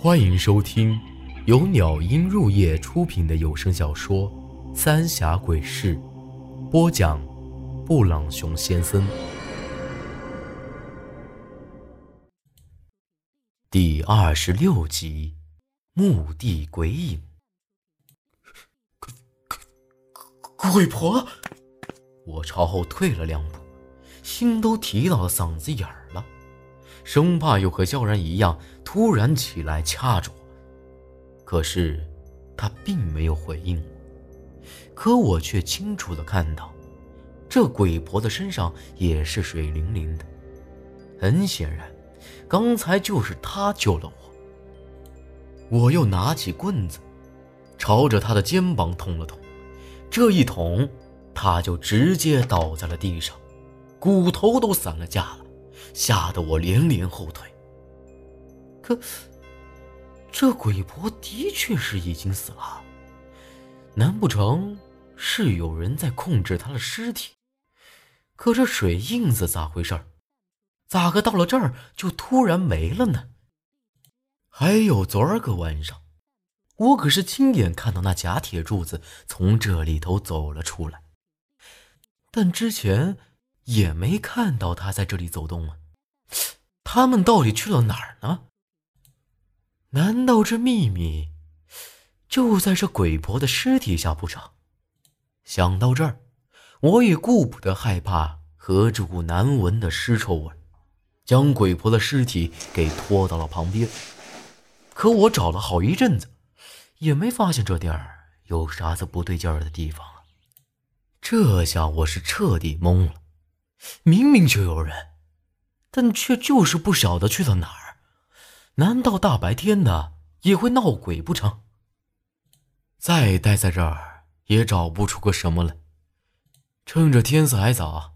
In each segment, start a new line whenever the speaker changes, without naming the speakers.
欢迎收听由鸟音入夜出品的有声小说《三峡鬼事》，播讲：布朗熊先生。第二十六集：墓地鬼影。
鬼鬼婆！
我朝后退了两步，心都提到了嗓子眼儿了，生怕又和萧然一样突然起来掐住我。可是他并没有回应我，可我却清楚的看到，这鬼婆的身上也是水灵灵的。很显然，刚才就是她救了我。我又拿起棍子，朝着她的肩膀捅了捅，这一捅。他就直接倒在了地上，骨头都散了架了，吓得我连连后退。可，这鬼婆的确是已经死了，难不成是有人在控制她的尸体？可这水印子咋回事？咋个到了这儿就突然没了呢？还有昨儿个晚上，我可是亲眼看到那假铁柱子从这里头走了出来。但之前也没看到他在这里走动啊，他们到底去了哪儿呢？难道这秘密就在这鬼婆的尸体下不成？想到这儿，我也顾不得害怕和这股难闻的尸臭味，将鬼婆的尸体给拖到了旁边。可我找了好一阵子，也没发现这地儿有啥子不对劲儿的地方啊。这下我是彻底懵了，明明就有人，但却就是不晓得去了哪儿。难道大白天的也会闹鬼不成？再待在这儿也找不出个什么来。趁着天色还早，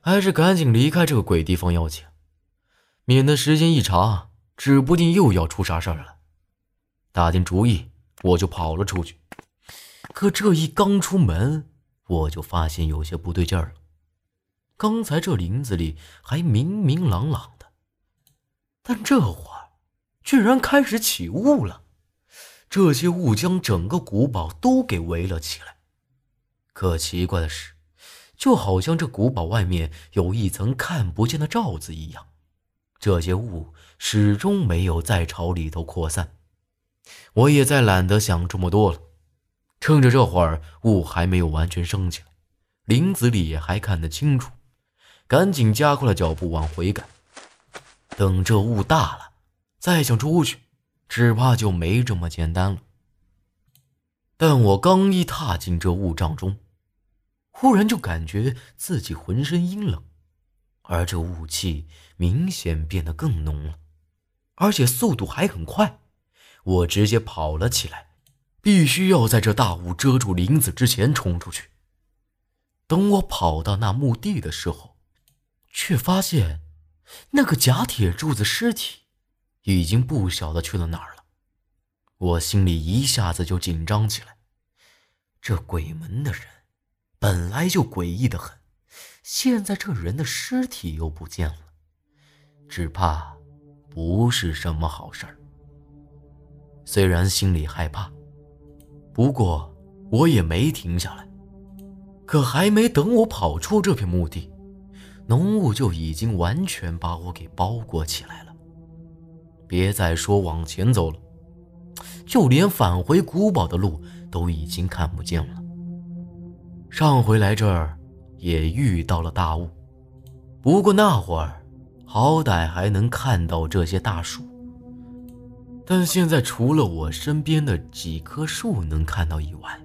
还是赶紧离开这个鬼地方要紧，免得时间一长，指不定又要出啥事儿了。打定主意，我就跑了出去。可这一刚出门，我就发现有些不对劲儿了。刚才这林子里还明明朗朗的，但这会儿居然开始起雾了。这些雾将整个古堡都给围了起来。可奇怪的是，就好像这古堡外面有一层看不见的罩子一样，这些雾始终没有再朝里头扩散。我也再懒得想这么多了。趁着这会儿雾还没有完全升起来，林子里还看得清楚，赶紧加快了脚步往回赶。等这雾大了，再想出去，只怕就没这么简单了。但我刚一踏进这雾障中，忽然就感觉自己浑身阴冷，而这雾气明显变得更浓了，而且速度还很快，我直接跑了起来。必须要在这大雾遮住林子之前冲出去。等我跑到那墓地的时候，却发现那个假铁柱子尸体已经不晓得去了哪儿了。我心里一下子就紧张起来。这鬼门的人本来就诡异的很，现在这人的尸体又不见了，只怕不是什么好事儿。虽然心里害怕。不过，我也没停下来。可还没等我跑出这片墓地，浓雾就已经完全把我给包裹起来了。别再说往前走了，就连返回古堡的路都已经看不见了。上回来这儿也遇到了大雾，不过那会儿好歹还能看到这些大树。但现在除了我身边的几棵树能看到以外，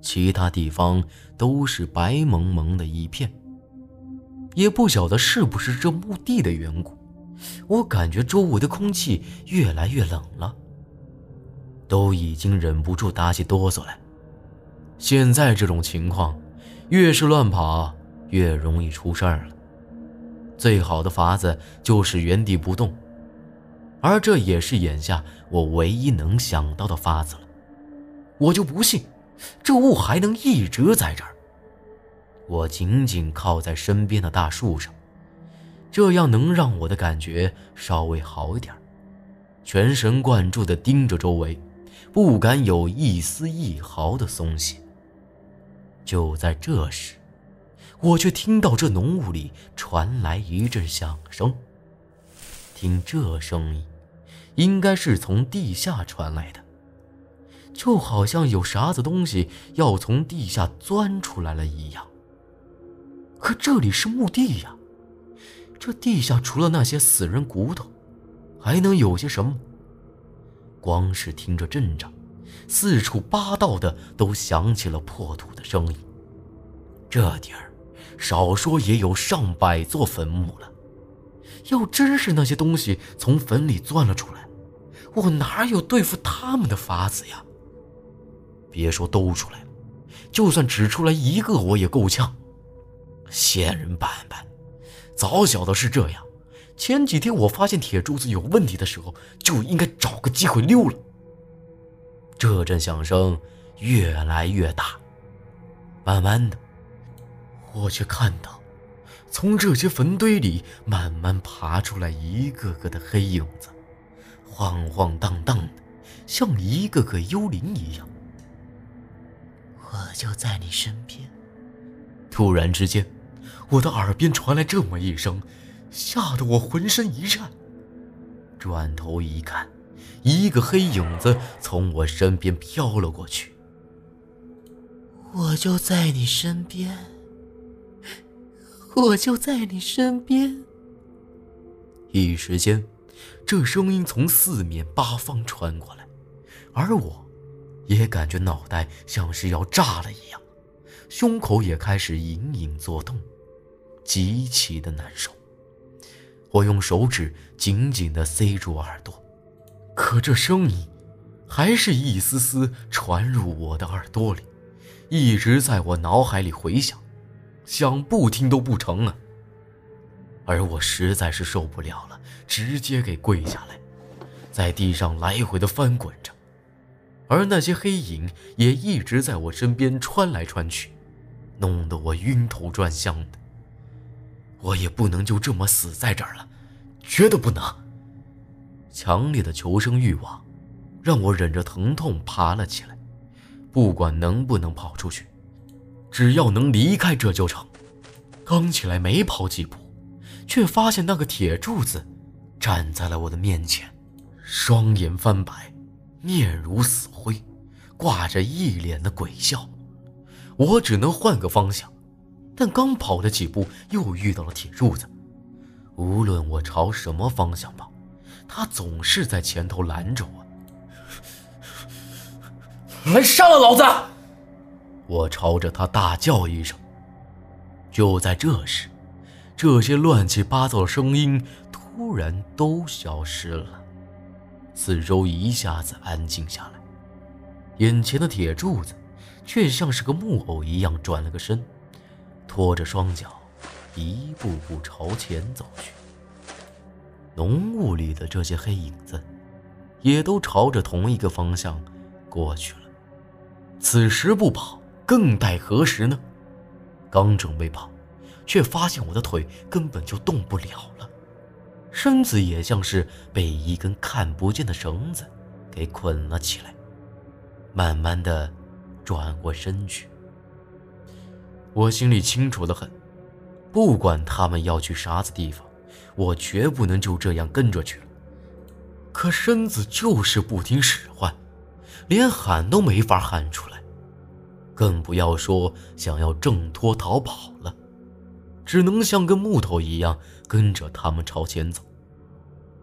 其他地方都是白蒙蒙的一片。也不晓得是不是这墓地的缘故，我感觉周围的空气越来越冷了，都已经忍不住打起哆嗦来。现在这种情况，越是乱跑越容易出事儿了。最好的法子就是原地不动。而这也是眼下我唯一能想到的法子了。我就不信，这雾还能一直在这儿。我紧紧靠在身边的大树上，这样能让我的感觉稍微好一点。全神贯注地盯着周围，不敢有一丝一毫的松懈。就在这时，我却听到这浓雾里传来一阵响声。听这声音，应该是从地下传来的，就好像有啥子东西要从地下钻出来了一样。可这里是墓地呀，这地下除了那些死人骨头，还能有些什么？光是听着阵仗，四处八道的都响起了破土的声音。这地儿，少说也有上百座坟墓了。要真是那些东西从坟里钻了出来，我哪有对付他们的法子呀？别说都出来了，就算只出来一个，我也够呛。仙人板板，早晓得是这样，前几天我发现铁柱子有问题的时候，就应该找个机会溜了。这阵响声越来越大，慢慢的，我却看到。从这些坟堆里慢慢爬出来一个个的黑影子，晃晃荡荡的，像一个个幽灵一样。
我就在你身边。
突然之间，我的耳边传来这么一声，吓得我浑身一颤。转头一看，一个黑影子从我身边飘了过去。
我就在你身边。我就在你身边。
一时间，这声音从四面八方传过来，而我，也感觉脑袋像是要炸了一样，胸口也开始隐隐作痛，极其的难受。我用手指紧紧的塞住耳朵，可这声音，还是一丝丝传入我的耳朵里，一直在我脑海里回响。想不听都不成啊！而我实在是受不了了，直接给跪下来，在地上来回的翻滚着，而那些黑影也一直在我身边穿来穿去，弄得我晕头转向的。我也不能就这么死在这儿了，绝对不能！强烈的求生欲望，让我忍着疼痛爬了起来，不管能不能跑出去。只要能离开这就成。刚起来没跑几步，却发现那个铁柱子站在了我的面前，双眼翻白，面如死灰，挂着一脸的鬼笑。我只能换个方向，但刚跑了几步，又遇到了铁柱子。无论我朝什么方向跑，他总是在前头拦着我。
来杀了老子！
我朝着他大叫一声。就在这时，这些乱七八糟的声音突然都消失了，四周一下子安静下来。眼前的铁柱子却像是个木偶一样转了个身，拖着双脚，一步步朝前走去。浓雾里的这些黑影子，也都朝着同一个方向过去了。此时不跑。更待何时呢？刚准备跑，却发现我的腿根本就动不了了，身子也像是被一根看不见的绳子给捆了起来。慢慢的转过身去，我心里清楚的很，不管他们要去啥子地方，我绝不能就这样跟着去了。可身子就是不听使唤，连喊都没法喊出来。更不要说想要挣脱逃跑了，只能像根木头一样跟着他们朝前走。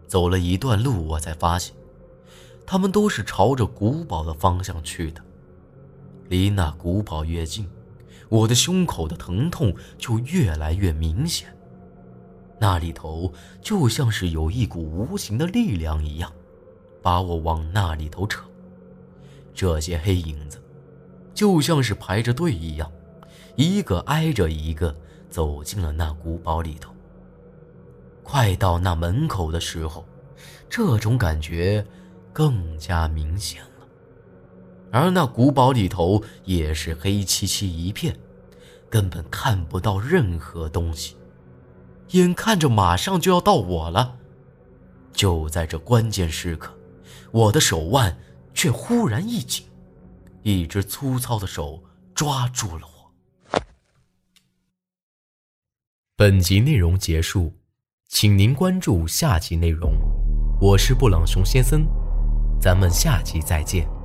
走了一段路，我才发现，他们都是朝着古堡的方向去的。离那古堡越近，我的胸口的疼痛就越来越明显。那里头就像是有一股无形的力量一样，把我往那里头扯。这些黑影子。就像是排着队一样，一个挨着一个走进了那古堡里头。快到那门口的时候，这种感觉更加明显。而那古堡里头也是黑漆漆一片，根本看不到任何东西。眼看着马上就要到我了，就在这关键时刻，我的手腕却忽然一紧，一只粗糙的手抓住了我。本集内容结束，请您关注下集内容。我是布朗熊先生，咱们下集再见。